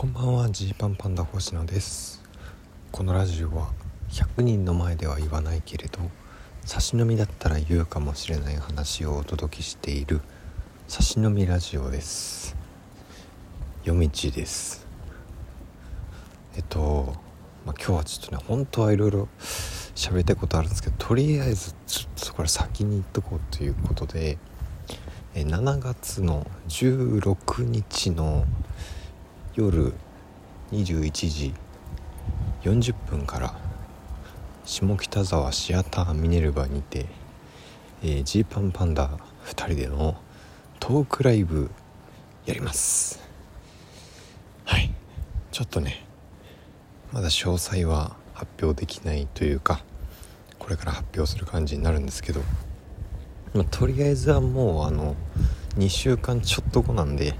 こんばんはジーパンパンダ星野です。このラジオは100人の前では言わないけれど差し飲みだったら言うかもしれない話をお届けしている差し飲みラジオです。夜道です。えっと、まあ、今日はちょっとね本当はいろいろ喋りたいことあるんですけどとりあえずちょっとそこれ先に言っとこうということで7月の16日の夜21時40分から下北沢シアターミネルヴァにてジー、えー、パンパンダ2人でのトークライブやります。はい。ちょっとねまだ詳細は発表できないというかこれから発表する感じになるんですけど、まあ、とりあえずはもうあの2週間ちょっと後なんで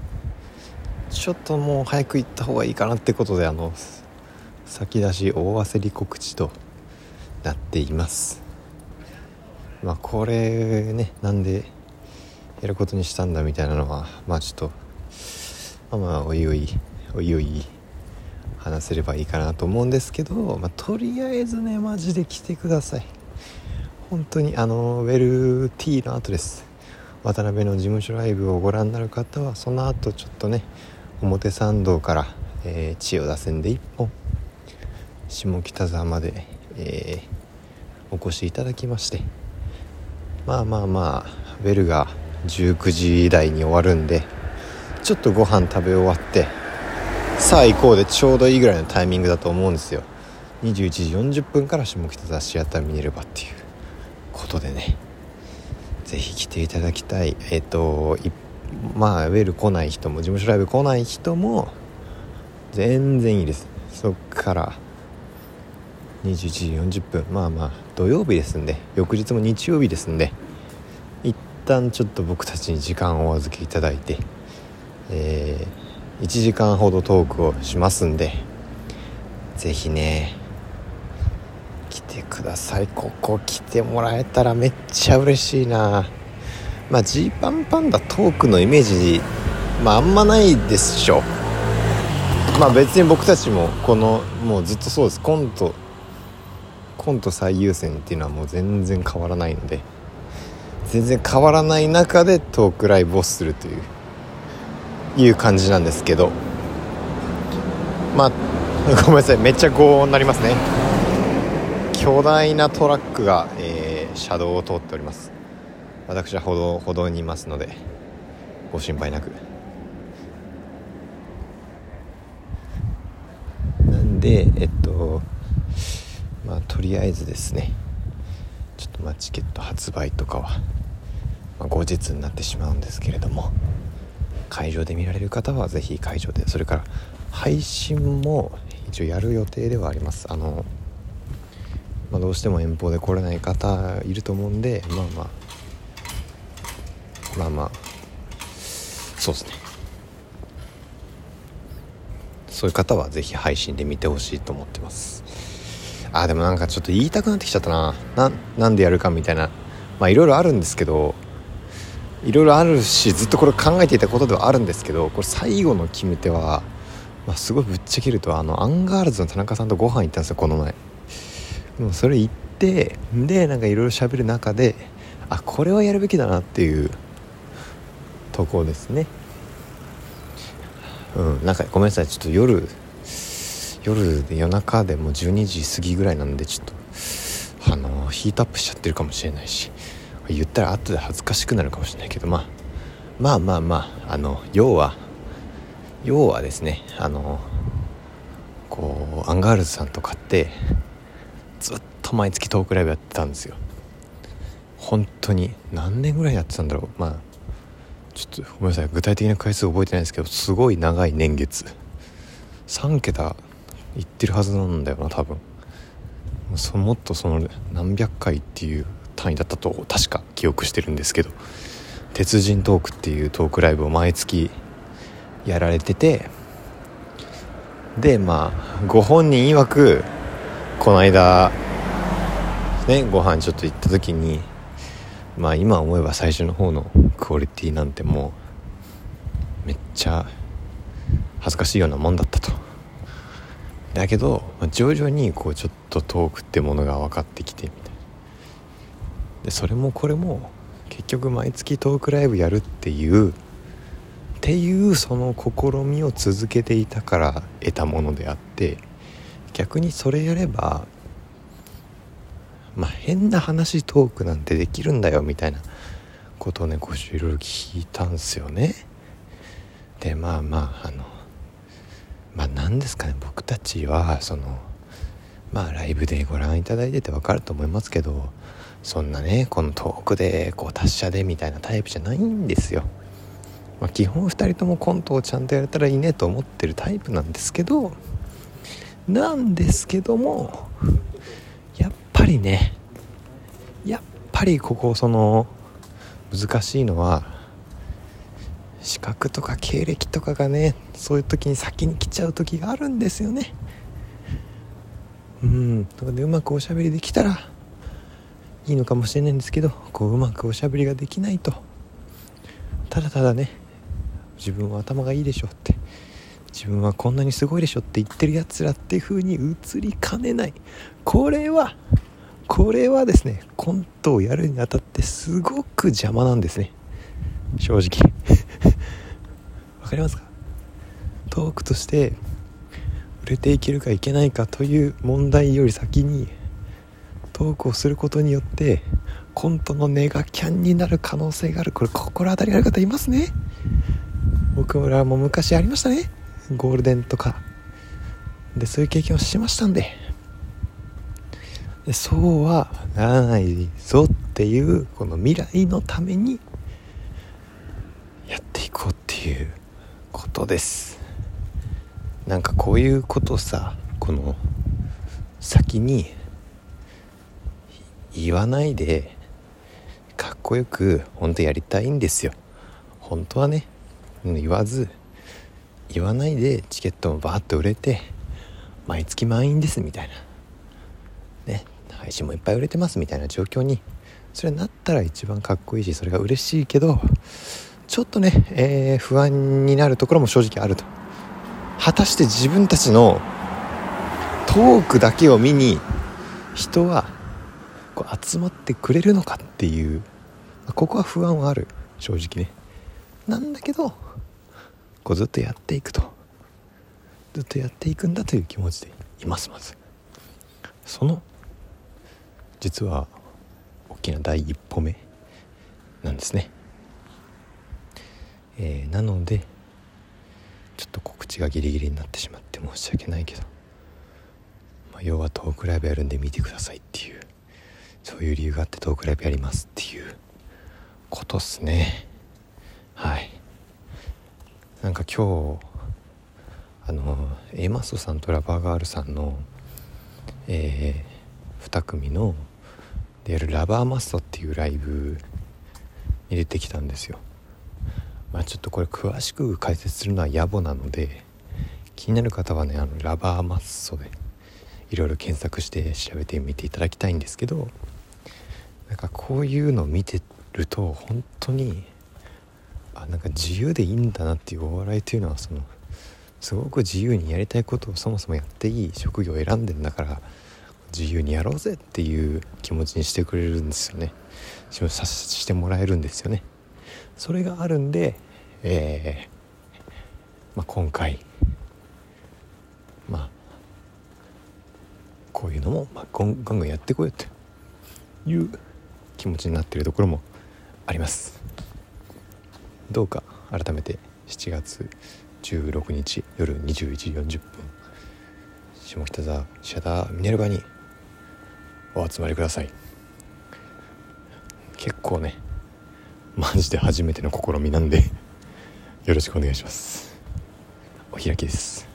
ちょっともう早く行った方がいいかなってことであの先出し大焦り告知となっています。まあこれねなんでやることにしたんだみたいなのはまあちょっとまあまあおいおいおいおい話せればいいかなと思うんですけど、まあ、とりあえずねマジで来てください。本当にあのウェルティーの後です。渡辺の事務所ライブをご覧になる方はその後ちょっとね表参道から、えー、千代田線で1本下北沢まで、えー、お越しいただきましてまあまあまあベルが19時台に終わるんでちょっとご飯食べ終わってさあ行こうでちょうどいいぐらいのタイミングだと思うんですよ。21時40分から下北沢シアター見れればっていうことでね是非来ていただきたい。えっ、ー、とまあウェル来ない人も事務所ライブ来ない人も全然いいです。そっから21時40分。まあまあ土曜日ですんで翌日も日曜日ですんで一旦ちょっと僕たちに時間をお預けいただいてえー、1時間ほどトークをしますんで是非ね来てください。ここ来てもらえたらめっちゃ嬉しいな。まあジーパンパンダトークのイメージまああんまないでしょまあ別に僕たちもこのもうずっとそうです。コントコント最優先っていうのはもう全然変わらないので全然変わらない中でトークライブをするといういう感じなんですけど。まあごめんなさい。めっちゃ高音になりますね。巨大なトラックが、えー、車道を通っております。私は歩道歩道にいますのでご心配なく。なんでえっとまあとりあえずですねちょっとまあチケット発売とかは、まあ、後日になってしまうんですけれども会場で見られる方は是非会場でそれから配信も一応やる予定ではあります。あの、まあ、どうしても遠方で来れない方いると思うんでまあまあまあまあ。そうですね。そういう方は是非配信で見てほしいと思ってます。あでもなんかちょっと言いたくなってきちゃったな。なんでやるかみたいな。まあいろいろあるんですけどいろいろあるしずっとこれ考えていたことではあるんですけどこれ最後の決め手は、まあ、すごいぶっちゃけるとあのアンガールズの田中さんとご飯行ったんですよこの前。もそれ行ってでなんかいろいろ喋る中であこれはやるべきだなっていうとこですね。うんなんかごめんなさい。ちょっと夜夜で夜中でもう12時過ぎぐらいなんでちょっとあのヒートアップしちゃってるかもしれないし言ったら後で恥ずかしくなるかもしれないけど、まあ、まあまあまああの要は要はですねあのこうアンガールズさんとかってずっと毎月トークライブやってたんですよ。本当に何年ぐらいやってたんだろう。まあちょっとごめんなさい。具体的な回数覚えてないですけどすごい長い年月。3桁いってるはずなんだよな多分。そもっとその何百回っていう単位だったと確か記憶してるんですけど。鉄人トークっていうトークライブを毎月やられてて。でまあご本人曰くこの間ねご飯ちょっと行った時にまあ今思えば最初の方のクオリティなんてもうめっちゃ恥ずかしいようなもんだったと。だけど徐々にこうちょっとトークってものが分かってきてみたいな。でそれもこれも結局毎月トークライブやるっていうっていうその試みを続けていたから得たものであって逆にそれやればまあ変な話トークなんてできるんだよみたいなことをねごいろいろ聞いたんすよね。でまあまああのまあ何ですかね僕たちはそのまあライブでご覧いただいてて分かると思いますけどそんなねこのトークでこう達者でみたいなタイプじゃないんですよ、まあ、基本2人ともコントをちゃんとやれたらいいねと思ってるタイプなんですけどなんですけどもぱりねやっぱりここその難しいのは資格とか経歴とかがねそういう時に先に来ちゃう時があるんですよね。うん。とかでうまくおしゃべりできたらいいのかもしれないんですけどこううまくおしゃべりができないと。ただただね自分は頭がいいでしょって自分はこんなにすごいでしょって言ってるやつらっていう風に映りかねない。これはこれはですねコントをやるにあたってすごく邪魔なんですね。正直。わかりますか？トークとして売れていけるかいけないかという問題より先にトークをすることによってコントのネガキャンになる可能性がある。これ心当たりある方いますね？僕らも昔ありましたね。ゴールデンとか。でそういう経験をしましたんで。でそうはならないぞっていうこの未来のためにやっていこうっていうことです。なんかこういうことさこの先に言わないでかっこよく本当やりたいんですよ。本当はね言わず言わないでチケットもバーッと売れて毎月満員ですみたいな。配信もいっぱい売れてますみたいな状況にそれになったら一番かっこいいしそれが嬉しいけどちょっとね、えー、不安になるところも正直あると。果たして自分たちのトークだけを見に人はこう集まってくれるのかっていうここは不安はある。正直ね。なんだけどこうずっとやっていくと。ずっとやっていくんだという気持ちでいますまず。その実は大きな第一歩目なんですね。えー、なのでちょっと告知がギリギリになってしまって申し訳ないけど、まあ、要はトークライブやるんで見てくださいっていうそういう理由があってトークライブやりますっていうことっすね。はい。なんか今日あの A マストさんとラバーガールさんのえー、2組のでやるラバーマストっていうライブに出てきたんですよ。まあちょっとこれ詳しく解説するのは野暮なので気になる方はねあのラバーマッソでいろいろ検索して調べてみていただきたいんですけどなんかこういうのを見てると本当にあなんか自由でいいんだなっていうお笑いというのはそのすごく自由にやりたいことをそもそもやっていい職業を選んでんだから自由にやろうぜっていう気持ちにしてくれるんですよね。さしてもらえるんですよね。それがあるんで、えーまあ、今回まあこういうのも、まあ、ガンガンやってこよっていう気持ちになっているところもあります。どうか改めて7月16日夜21時40分下北沢シャダミネルバにお集まりください。結構ねマジで初めての試みなんでよろしくお願いします。お開きです。